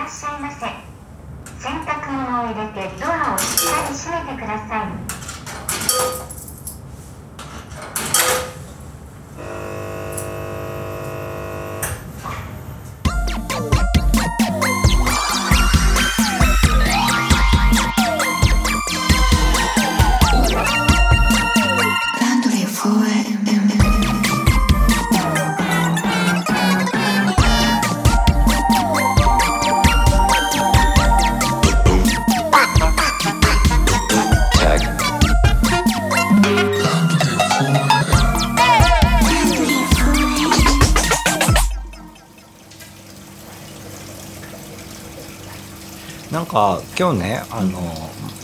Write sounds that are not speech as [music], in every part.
らっしゃいませ。洗濯物を入れてドアをしっかり閉めてください。なんか今日ねあの、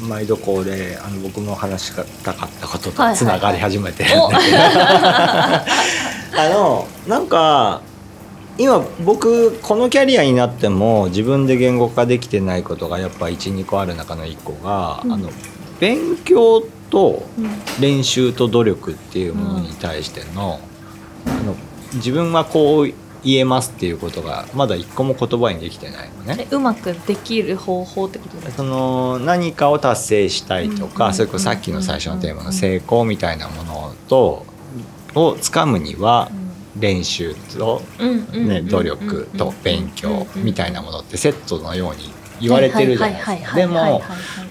毎度恒例あの僕も話したかったこととつながり始めて。るんだけど、[laughs] あのなんか今僕このキャリアになっても自分で言語化できてないことがやっぱ12個ある中の1個が、うん。あの勉強とうん。練習と努力っていうものに対しての,、あの自分はこう言えますっていうことがまだ一個も言葉にできてないのね。えうまくできる方法ってことですか？その何かを達成したいとか、うん。それこそさっきの最初のテーマの成功みたいなものとをつかむには練習と、ね、努力と勉強みたいなものってセットのように言われてるじゃないですか。でも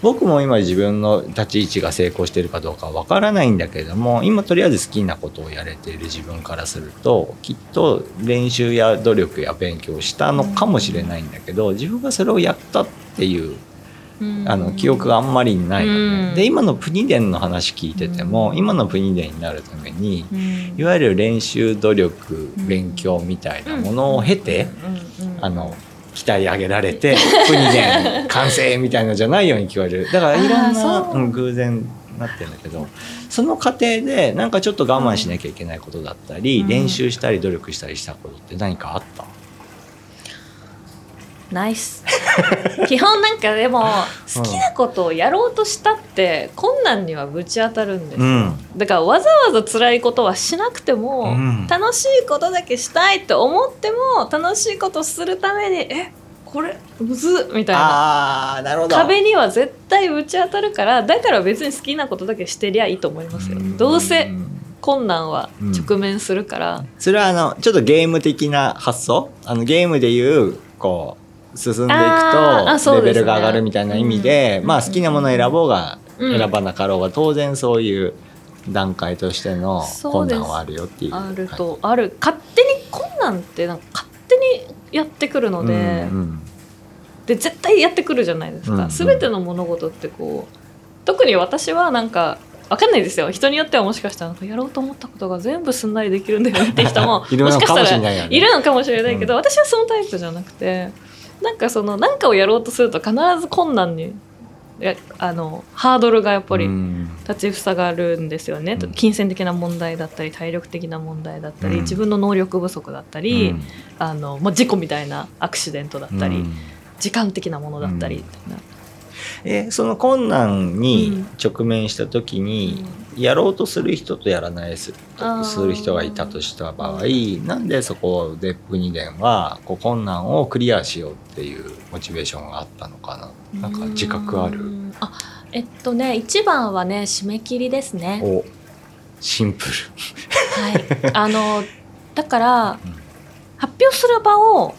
僕も今自分の立ち位置が成功してるかどうかわからないんだけれども今とりあえず好きなことをやれている自分からするときっと練習や努力や勉強をしたのかもしれないんだけど自分がそれをやったっていうあの記憶があんまりないのね。うん。で今のプニデンの話聞いてても今のプニデンになるためにいわゆる練習努力勉強みたいなものを経てあの鍛え上げられてプニデン完成みたいのじゃないように聞こえる。だからいろんなう。うん偶然なってるんだけどその過程でなんかちょっと我慢しなきゃいけないことだったり、うん。練習したり努力したりしたことって何かあった？ナイス [laughs] 基本なんかでも好きなことをやろうとしたって困難にはぶち当たるんですよ、うん。だからわざわざ辛いことはしなくても、うん。楽しいことだけしたいと思っても楽しいことするためにえこれむずっみたいな。壁には絶対ぶち当たるからだから別に好きなことだけしてりゃいいと思いますよ。ん。どうせ困難は直面するから、それはあのちょっとゲーム的な発想？あのゲームでいうこう進んでいくとレベルが上がるみたいな意味で、うん。まあ好きなものを選ぼうがうん。選ばなかろうが当然そういう段階としての困難はあるよっていうあるとある。勝手に困難ってなんか勝手にやってくるので、うんうん。で絶対やってくるじゃないですか、うんうん。全ての物事ってこう特に私はなんかわかんないですよ。人によってはもしかしたらやろうと思ったことが全部すんなりできるんだよねって人も [laughs] いるのかもしかしたらいるのかもしれないけど、うん。私はそのタイプじゃなくてなんかその何かをやろうとすると必ず困難にやあのハードルがやっぱりうん。立ちふさがるんですよね、うん。金銭的な問題だったり体力的な問題だったり、うん。自分の能力不足だったり、うん。あのまあ、事故みたいなアクシデントだったり、うん。時間的なものだったりみたいな、えその困難に直面した時に、やろうとする人とやらないする人がいたとした場合なんでそこで国伝はこう困難をクリアしようっていうモチベーションがあったのかな？なんか自覚ある？うんあえっとね一番はね締め切りですね。おシンプル。はい。あのだから、うん。発表する場を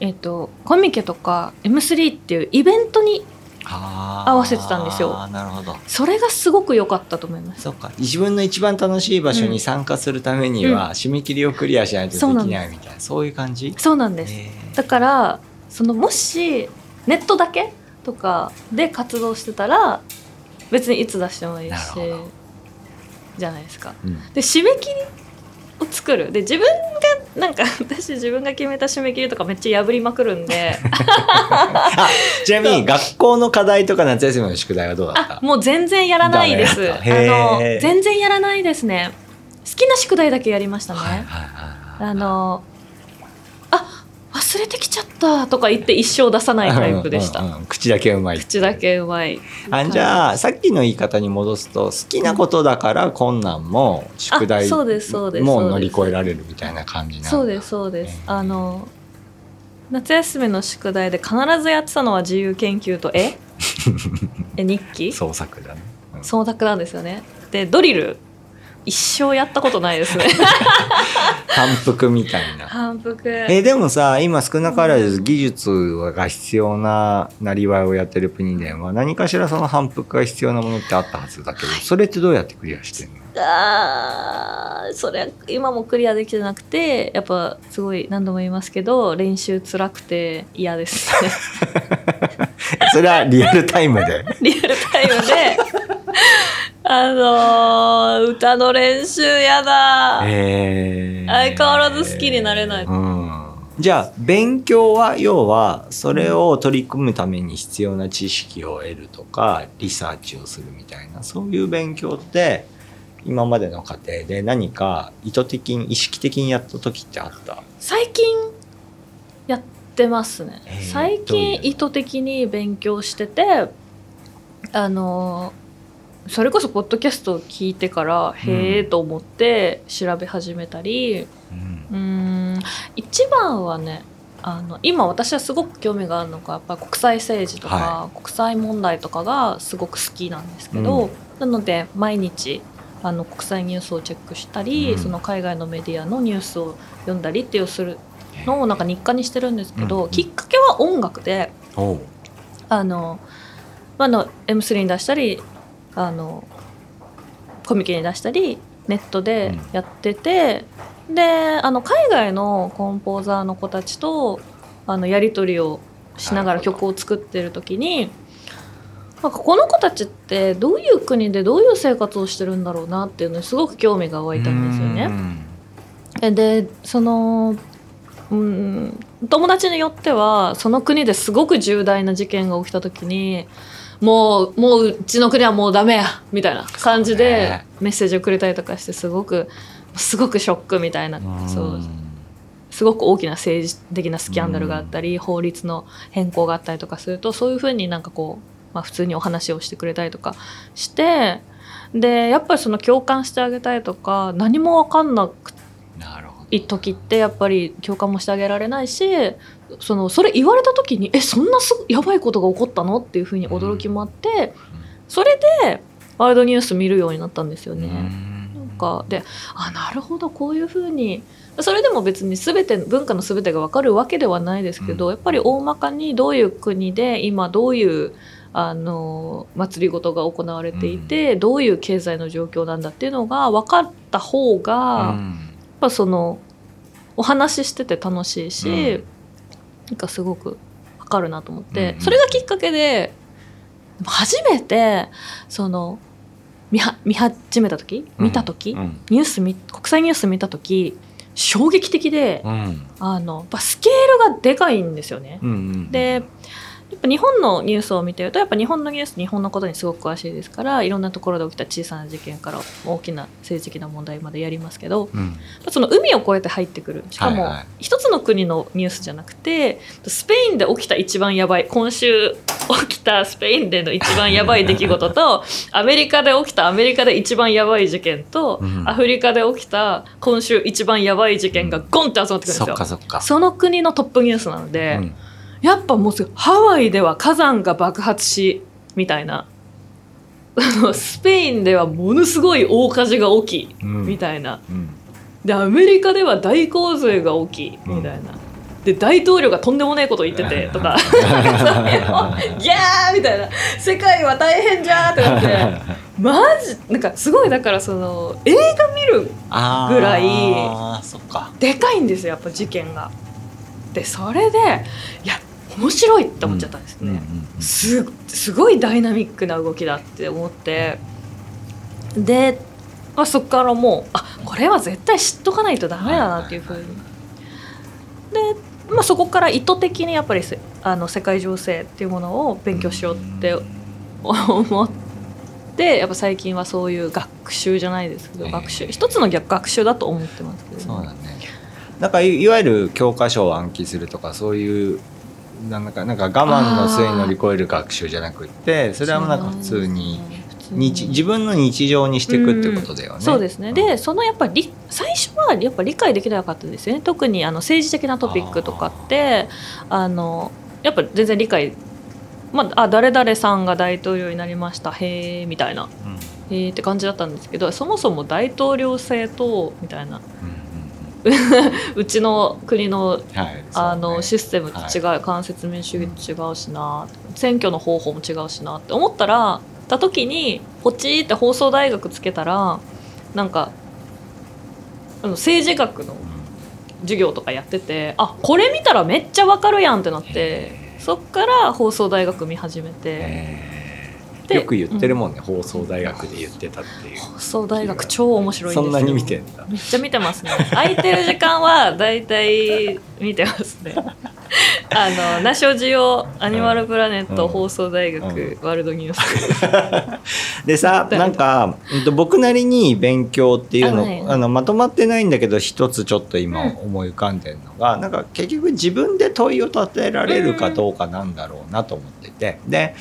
えっとコミケとか M3 っていうイベントに合合わせてたんですよ。なるほど。それがすごく良かったと思います。そうか。自分の一番楽しい場所に参加するためには、締め切りをクリアしないとできないみたいなそういう感じ？そうなんです。だからそのもしネットだけとかで活動してたら別にいつ出してもいいしじゃないですか。うん。で締め切りを作る。で自分がなんか私自分が決めた締め切りとかめっちゃ破りまくるんで。ちなみに学校の課題とか夏休みの宿題はどうだった？あもう全然やらないです。あの全然やらないですね。好きな宿題だけやりましたね、はいはいはいはいあのあ忘れてきちゃったとか言って一生出さないタイプでした、うんうんうん口だけうまい口だけうまい。あじゃあさっきの言い方に戻すと好きなことだから困難も宿題も乗り越えられるみたいな感じなんだ。そうですそうです。あの夏休みの宿題で必ずやってたのは自由研究と [laughs] ええ日記？創作だね、うん。創作なんですよね。でドリル一生やったことないですね。反復みたいな。反復。えでもさ今少なからず技術が必要ななりわいをやってるプニデンは何かしらその反復が必要なものってあったはずだけどそれってどうやってクリアしてんの？あーそれ今もクリアできてなくてやっぱすごい何度も言いますけど練習辛くて嫌です。ね [laughs] それはリアルタイムで。[laughs] リアルタイムであのー歌の練習やだ、へー。相変わらず好きになれない。うん。じゃあ勉強は要はそれを取り組むために必要な知識を得るとかリサーチをするみたいなそういう勉強って今までの過程で何か意図的に意識的にやった時ってあった？最近やってますね。へー最近意図的に勉強しててあのそれこそポッドキャストを聞いてから、へえと思って調べ始めたりうん。うーん一番はねあの今私はすごく興味があるのがやっぱり国際政治とか、は国際問題とかがすごく好きなんですけど、うん。なので毎日あの国際ニュースをチェックしたり、うん。その海外のメディアのニュースを読んだりっていうするのをなんか日課にしてるんですけど、うん。きっかけは音楽であの、まああの M3 に出したりあのコミケに出したりネットでやってて、であの海外のコンポーザーの子たちとあのやり取りをしながら曲を作ってる時になんかこの子たちってどういう国でどういう生活をしてるんだろうなっていうのにすごく興味が湧いたんですよね。えでそのうん友達によってはその国ですごく重大な事件が起きた時にもうもううちの国はもうダメやみたいな感じでね。メッセージをくれたりとかしてすごくすごくショックみたいなうん。そうす。ごく大きな政治的なスキャンダルがあったり、法律の変更があったりとかするとそういうふうになんかこう、まあ、普通にお話をしてくれたりとかしてでやっぱりその共感してあげたいとか何も分かんなくなるほど。いい時ってやっぱり共感もしてあげられないしそのそれ言われた時にえそんなすやばいことが起こったの？っていうふうに驚きもあって、それでワールドニュース見るようになったんですよね。なんかであなるほどこういうふうに。それでも別に全て文化の全てが分かるわけではないですけど、うん。やっぱり大まかにどういう国で今どういうあの祭りごとが行われていて、どういう経済の状況なんだっていうのが分かった方が、うん。やっぱそのお話ししてて楽しいし、うんなんかすごくわかるなと思って、うんそれがきっかけで初めてその見は見始めた時見た時、うん。ニュース見国際ニュース見た時衝撃的で、うん。あのやっぱスケールがでかいんですよね。うんうん。でやっぱ日本のニュースを見てるとやっぱ日本のニュース日本のことにすごく詳しいですからいろんなところで起きた小さな事件から大きな政治的な問題までやりますけどうん。その海を越えて入ってくる。しかも一つの国のニュースじゃなくてスペインで起きた一番やばい今週起きたスペインでの一番やばい出来事と [laughs] アメリカで起きたアメリカで一番やばい事件と、うん。アフリカで起きた今週一番やばい事件がゴンって集まってくるんですそよ。そその国のトップニュースなので、うんやっぱもうすぐハワイでは火山が爆発しみたいな。[laughs] スペインではものすごい大火事が起き、うん。みたいな。うん。でアメリカでは大洪水が起きみたいな、で大統領がとんでもないこと言っててとか。[laughs] ギャーみたいな。世界は大変じゃーってなって。[laughs] マジなんかすごいだからその映画見るぐらいでかいんですよやっぱ事件が。でそれでいや面白いって思っちゃったんですね。すすごいダイナミックな動きだって思って。で、まあ、そこからもうあこれは絶対知っとかないとダメだなっていうふうに。で、まあ、そこから意図的にやっぱりせあの世界情勢っていうものを勉強しようって思ってやっぱ最近はそういう学習じゃないですけど、ええ。学習一つの逆学習だと思ってますけど、そうだね。なんかいいわゆる教科書を暗記するとかそういうなんかなんか我慢の末に乗り越える学習じゃなくってそれはもうなんか普通に普日自分の日常にしていくってことだよね。そうですね。でそのやっぱり最初はやっぱ理解できなかったですよね。特にあの政治的なトピックとかってあのやっぱ全然理解まあ、あ誰々さんが大統領になりました。へえみたいな。うん。へえって感じだったんですけどそもそも大統領制とみたいな。うんう [laughs] んうちの国のはいあのシスステムと違う、間接民主主義と違うしな選挙の方法も違うしなって思ったらた時にポチーって放送大学つけたらなんかあの政治学の授業とかやっててあこれ見たらめっちゃわかるやんってなってそっから放送大学見始めてでよく言ってるもんね、放送大学で言ってたっていう。放送大学超面白いんですよ。そんなに見てんだ。めっちゃ見てますね。空いてる時間はだいたい見てますね。[laughs] あのナショジオアニマルプラネット、うん。放送大学、うワールドニュース。[laughs] でさだなんか僕なりに勉強っていうのあはい。あのまとまってないんだけど一つちょっと今うん。思い浮かんでるのが、なんか結局自分で問いを立てられるかどうかなんだろうなと思ってて。で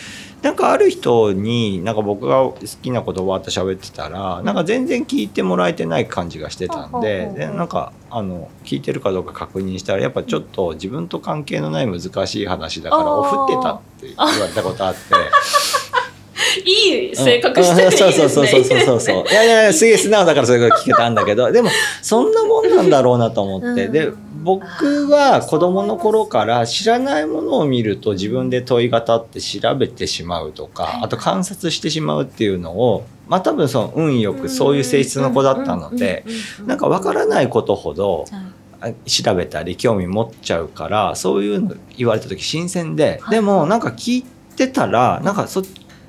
なんかある人になんか僕が好きな言葉って喋ってたらなんか全然聞いてもらえてない感じがしてたんでうんでなんかあの聞いてるかどうか確認したらやっぱちょっと自分と関係のない難しい話だからおふってたって言われたことあって。[laughs] いい性格してていいですね。うんそうそうそうそうそうそう。いやいやいやすげえ素直だからそういうこと聞けたんだけどでもそんなもんなんだろうなと思って、うん。で僕は子供の頃から知らないものを見ると自分で問いが立って調べてしまうとかあと観察してしまうっていうのをまあ多分その運よくそういう性質の子だったのでなんかわからないことほどあ調べたり興味持っちゃうからそういうの言われた時新鮮で、はい。でもなんか聞いてたらなんかそっ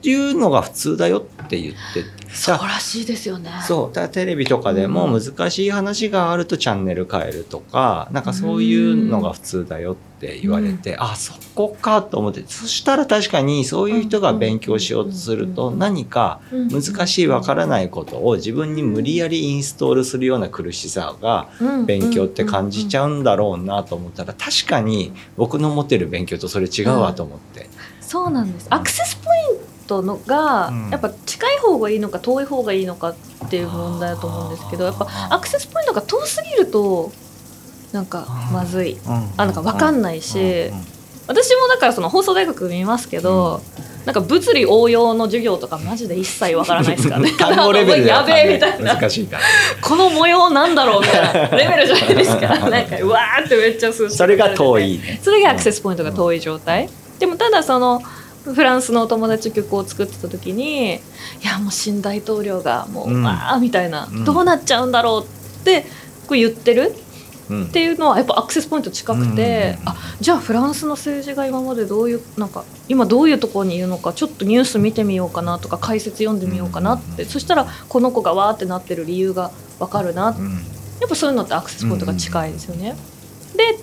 いうのが普通だよって言ってそうらしいですよね。そう。だテレビとかでもうん。難しい話があるとチャンネル変えるとかなんかそういうのが普通だよって言われて、あそこかと思ってそしたら確かにそういう人が勉強しようとするとうん。何か難しいわからないことを自分に無理やりインストールするような苦しさが勉強って感じちゃゃうんだろうなと思ったら確かに僕の持ってる勉強とそれ違うわと思って。そうなんです。アクセスポイントのが、うん。やっぱ近い方がいいのか遠い方がいいのかっていう問題だと思うんですけどやっぱアクセスポイントが遠すぎるとなんかまずい。あなんか分かんないし私もだからその放送大学見ますけど、なんか物理応用の授業とかマジで一切わからないですからね。[laughs] [laughs] やべえみたいな。難しいから。この模様なんだろうみたいなレベルじゃないですか [laughs] なんかうわーってめっちゃ数式それが遠い。ねそれがアクセスポイントが遠い状態、でもただそのフランスのお友達と曲を作ってた時にいやもう新大統領がもう、うん。わーみたいな、うん。どうなっちゃうんだろうってこう言ってるうん。っていうのはやっぱアクセスポイント近くて、あじゃあフランスの政治が今までどういうなんか今どういうところにいるのかちょっとニュース見てみようかなとか解説読んでみようかなって、そしたらこの子がわーってなってる理由がわかるなやっぱそういうのってアクセスポイントが近いですよね。で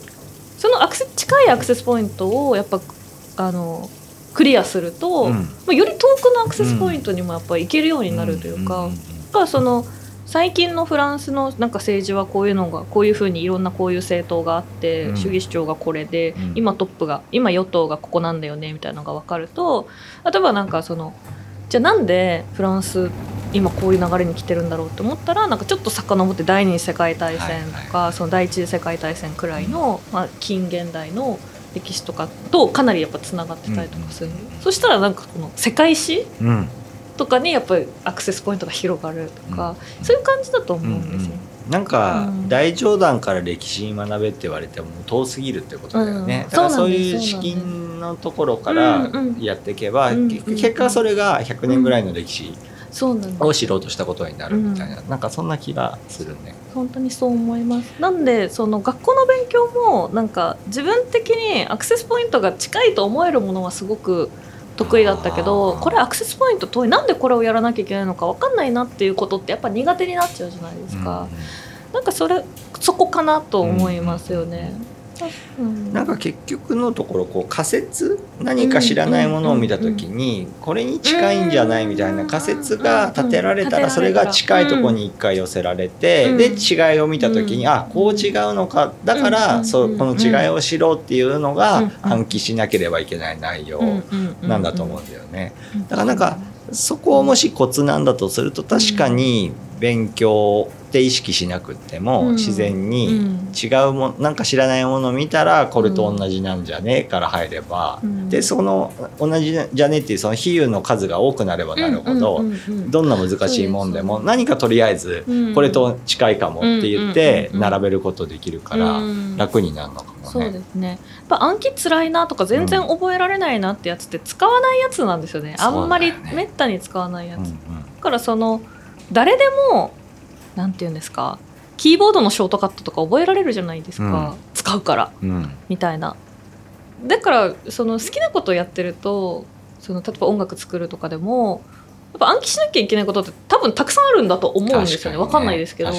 そのアクセ近いアクセスポイントをやっぱあのクリアすると、うん。まあ、より遠くのアクセスポイントにもやっぱ行けるようになるというか、だからその最近のフランスのなんか政治はこういうのがこういうふうにいろんなこういう政党があって、うん。主義主張がこれで、うん。今トップが今与党がここなんだよねみたいなのが分かると例えばなんかそのじゃあなんでフランス今こういう流れに来てるんだろうって思ったらなんかちょっと遡って第二次世界大戦とか、その第一次世界大戦くらいの、まあ、近現代の歴史とかとかなりやっぱつながってたりとかする、そしたらなんかこの世界史うん。とかにやっぱりアクセスポイントが広がるとか、そういう感じだと思うんですよ。なんかうん。大冗談から歴史に学べって言われても遠すぎるってことだよね、うん。だからそういう資金のところからうんうん。やっていけば、結果それが100年ぐらいの歴史を知ろうとしたことになるみたいな、なんかそんな気がするね。本当にそう思います。なんでその学校の勉強もなんか自分的にアクセスポイントが近いと思えるものはすごく得意だったけどこれアクセスポイント遠いなんでこれをやらなきゃいけないのか分かんないなっていうことってやっぱ苦手になっちゃうじゃないですか、なんかそれそこかなと思いますよね、うんなんか結局のところこう仮説何か知らないものを見た時にこれに近いんじゃないみたいな仮説が立てられたらそれが近いところに一回寄せられてうん。で違いを見た時にあこう違うのか。だかうんらそうこの違いを知ろうっていうのうんが暗記しなければいけない内容なんだと思うんだよね。だからなんかそこをもしコツなんだとすると確かに勉強って意識しなくってもうん。自然にうん。違うもなんか知らないものを見たらこれと同じなんじゃねえから入れば、うん。でその同じじゃねえっていうその比喩の数が多くなればなるほど、どんな難しいもんでも何かとりあえずうん。これと近いかもって言って並べることできるからうん。楽になるのかもそうね。ですね。やっぱ暗記つらいなとか全然覚えられないなってやつって使わないやつなんですよね、あんまりめったに使わないやつ、だからその誰でもなんて言うんですか？キーボードのショートカットとか覚えられるじゃないですか、使うから。うん。みたいな。だからその好きなことをやってるとその例えば音楽作るとかでもやっぱ暗記しなきゃいけないことって多分たくさんあるんだと思うんですよね。ね。わかんないですけど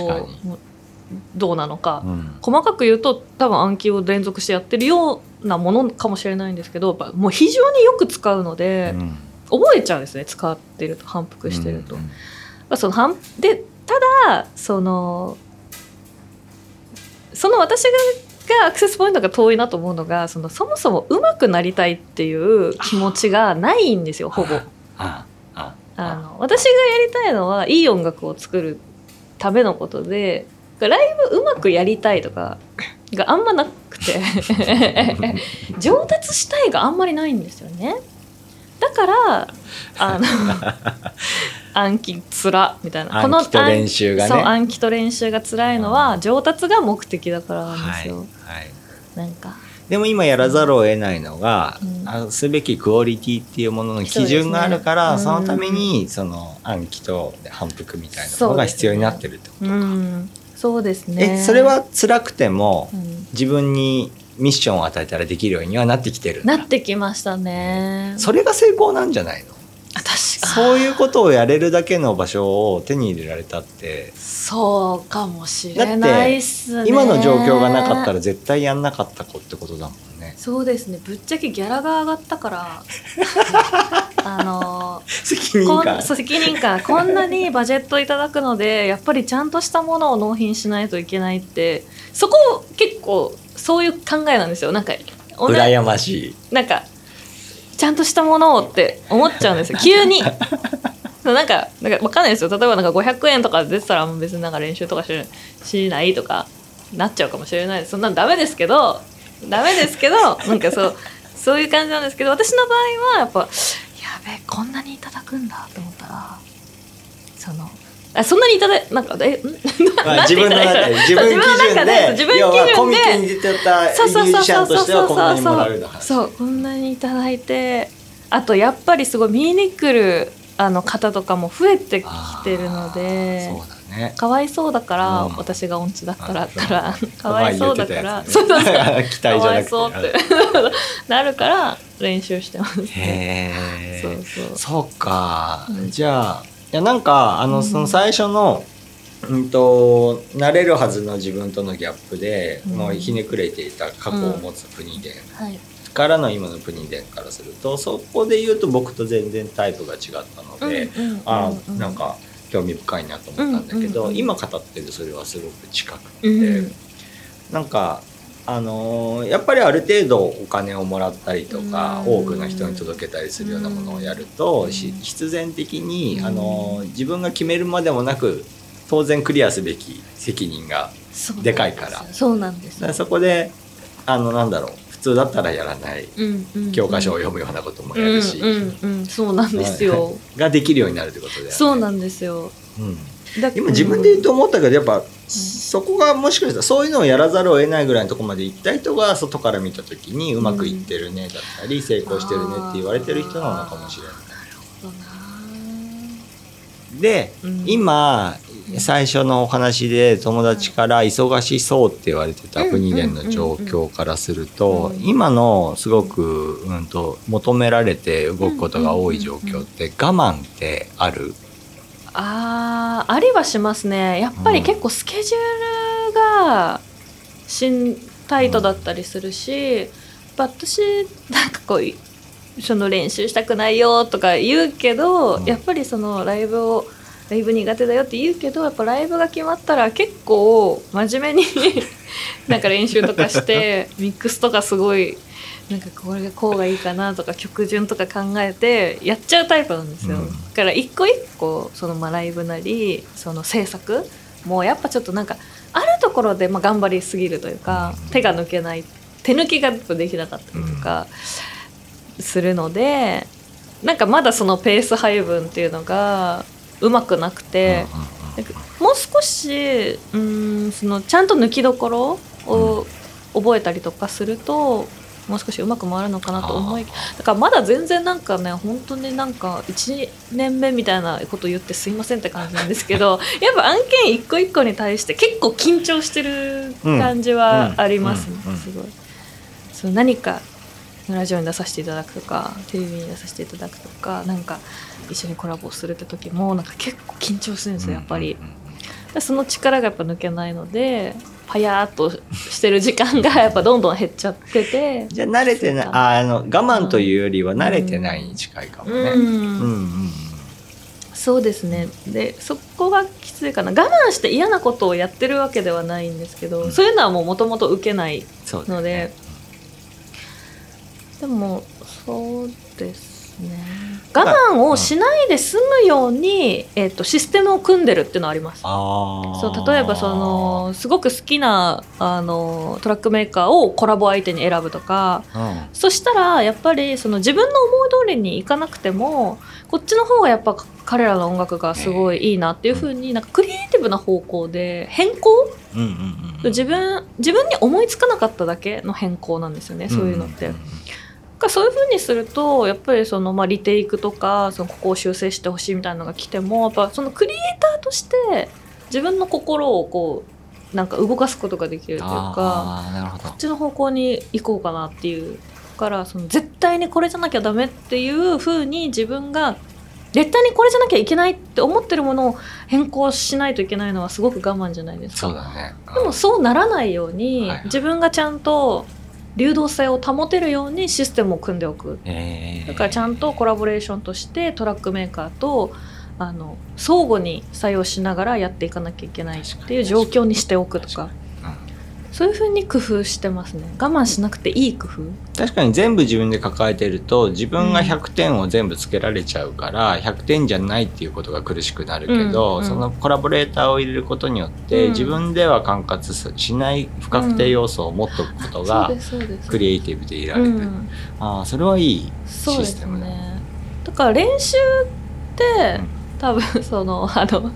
どうなのか、うん。細かく言うと多分暗記を連続してやってるようなものかもしれないんですけどやっぱもう非常によく使うので、うん。覚えちゃうんですね。使ってると反復してると。うんまあその反でただそのその私ががアクセスポイントが遠いなと思うのがそのそもそも上手くなりたいっていう気持ちがないんですよほぼ。あの私がやりたいのはいい音楽を作るためのことでライブうまくやりたいとかがあんまなくて [laughs] 上達したいがあんまりないんですよねだからあの [laughs] 暗記つらみたいな。暗記と練習がね。そう暗記と練習が辛いのは上達が目的だからなんですよ、はい。はいなんか。でも今やらざるを得ないのが、うん。あすべきクオリティっていうものの基準があるからそ,、そうですね。のためにその暗記と反復みたいなものが必要になってるってこと。か、うん。そうですね。えそれは辛くてもうん。自分にミッションを与えたらできるようにはなってきてるなってきましたね。それが成功なんじゃないの？あ確か。そういうことをやれるだけの場所を手に入れられたって。そうかもしれないっすね。今の状況がなかったら絶対やんなかった子ってことだもんね。そうですね。ぶっちゃけギャラが上がったから。[laughs] あの責任感。責任感。こんなにバジェットいただくのでやっぱりちゃんとしたものを納品しないといけないって。そこ結構そういう考えなんですよ。なんか羨ましい。なんかちゃんとしたものをって思っちゃうんですよ。[laughs] 急に。なんかなんかわかんないですよ。例えばなんか500円とか出てたらもう別になんか練習とかししないとかなっちゃうかもしれないそんなんダメですけどダメですけどなんかそうそういう感じなんですけど私の場合はやっぱやべえこんなにいただくんだと思ったらそのあそんなにいただいなんかえん自分の中で自分基準でで自分基準で。コミケに出てたミュージシャンとしてはこんなにもらえるの話そうこんなにいただいて。あとやっぱりすごい見に来るあの方とかも増えてきてるのでそうだね。かわいそうだから、うん。私が音痴だったらあったらかわいそうだから、前言ってそうそうそう。[laughs] かわいそうって [laughs] なるから練習してますね。へえそうそう。そうか、うん。じゃあいやなんかあのうん。その最初の、うんと慣れるはずの自分とのギャップで、うん。もうひねくれていた過去を持つプニデン。はい。からの今のプニデンからするとそこで言うと僕と全然タイプが違ったので、うんうんあうん。なんか興味深いなと思ったんだけど、うんうんうん今語ってるそれはすごく近くて、うん。なんかあのーやっぱりある程度お金をもらったりとか、うん。多くの人に届けたりするようなものをやると、し必然的に、うんあのー自分が決めるまでもなく当然クリアすべき責任がでかいから。そうなんです。そこであのなんだろう普通だったらやらないうんうん教科書を読むようなこともやるし、うんうんうん、そうなんですよ。ができるようになるってことだよね。そうなんですよ。うん。だ今自分で言うと思ったけどやっぱ、そこがもしかしたらそういうのをやらざるを得ないぐらいのところまで行った人が外から見た時にうまくいってるねだったり成功してるねって言われてる人なのかもしれない。で、うん。今最初のお話で友達から忙しそうって言われてた国連の状況からするとうん。今のすごく、うん、と求められて動くことが多い状況って我慢ってある？あーありはしますね。やっぱり結構スケジュールがしんタイトだったりするし、私なんかこうその練習したくないよとか言うけど、うん。やっぱりそのライブをライブ苦手だよって言うけどやっぱライブが決まったら結構真面目に [laughs] なんか練習とかしてミックスとかすごいなんかこれがこうがいいかなとか曲順とか考えてやっちゃうタイプなんですよ、うん。だから一個一個そのまあライブなりその制作もうやっぱちょっとなんかあるところでまあ頑張りすぎるというか、手が抜けない手抜きができなかったりとかするので、なんかまだそのペース配分っていうのがうまくなくて、もう少しうーんそのちゃんと抜きどころを覚えたりとかすると、もう少しうまく回るのかなと思いだからまだ全然なんかね本当になんか1年目みたいなこと言ってすいませんって感じなんですけど [laughs] やっぱ案件一個一個に対して結構緊張してる感じはありますねすごい。そう何かラジオに出させていただくとかテレビに出させていただくとかなんか一緒にコラボするって時もなんか結構緊張するんですよやっぱり。でその力がやっぱ抜けないのでパヤーっとしてる時間がやっぱどんどん減っちゃってて。じゃあ慣れてない。ああの我慢というよりは慣れてないに近いかもね。うん。うんうんそうですね。でそこがきついかな。我慢して嫌なことをやってるわけではないんですけど、うん。そういうのはもうもともと受けないそうだのでよね。でもそうですね我慢をしないで済むように、えっとシステムを組んでるっていうのはあります。そう例えばそのすごく好きなあのトラックメーカーをコラボ相手に選ぶとかうん。そしたらやっぱりその自分の思い通りにいかなくてもこっちの方がやっぱ彼らの音楽がすごいいいなっていう風になんかクリエイティブな方向で変更？うんうんうん自分自分に思いつかなかっただけの変更なんですよねそういうのって。んんんだからそういう風にするとやっぱりそのまあリテイクとかそのここを修正してほしいみたいなのが来てもやっぱそのクリエイターとして自分の心をこうなんか動かすことができるというか。こっちの方向に行こうかなっていうからその絶対にこれじゃなきゃダメっていう風に自分が絶対にこれじゃなきゃいけないって思ってるものを変更しないといけないのはすごく我慢じゃないですか。そうだね。でもそうならないように、はいはい自分がちゃんと流動性を保てるようにシステムを組んでおく。えー。だからちゃんとコラボレーションとしてトラックメーカーとあの相互に作用しながらやっていかなきゃいけないっていう状況にしておくとかそういうふうに工夫してますね。我慢しなくていい工夫。確かに全部自分で抱えてると自分が100点を全部つけられちゃうから100点じゃないっていうことが苦しくなるけど、うんうん。そのコラボレーターを入れることによって、うん。自分では管轄しない不確定要素を持っておくことがクリエイティブでいられる、うん、ああそれはいいそうですシステムだね。だから練習って、うん。多分そのあの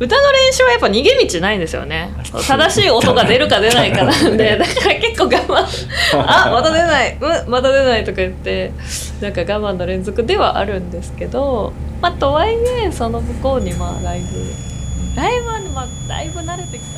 歌の練習はやっぱ逃げ道ないんですよね。正しい音が出るか出ないかなんでだから結構我慢。[laughs] あまた出ない。うんまた出ないとか言ってなんか我慢の連続ではあるんですけどまあとはいえその向こうにまあライブ。ライブはねまあだいぶ慣れてきたか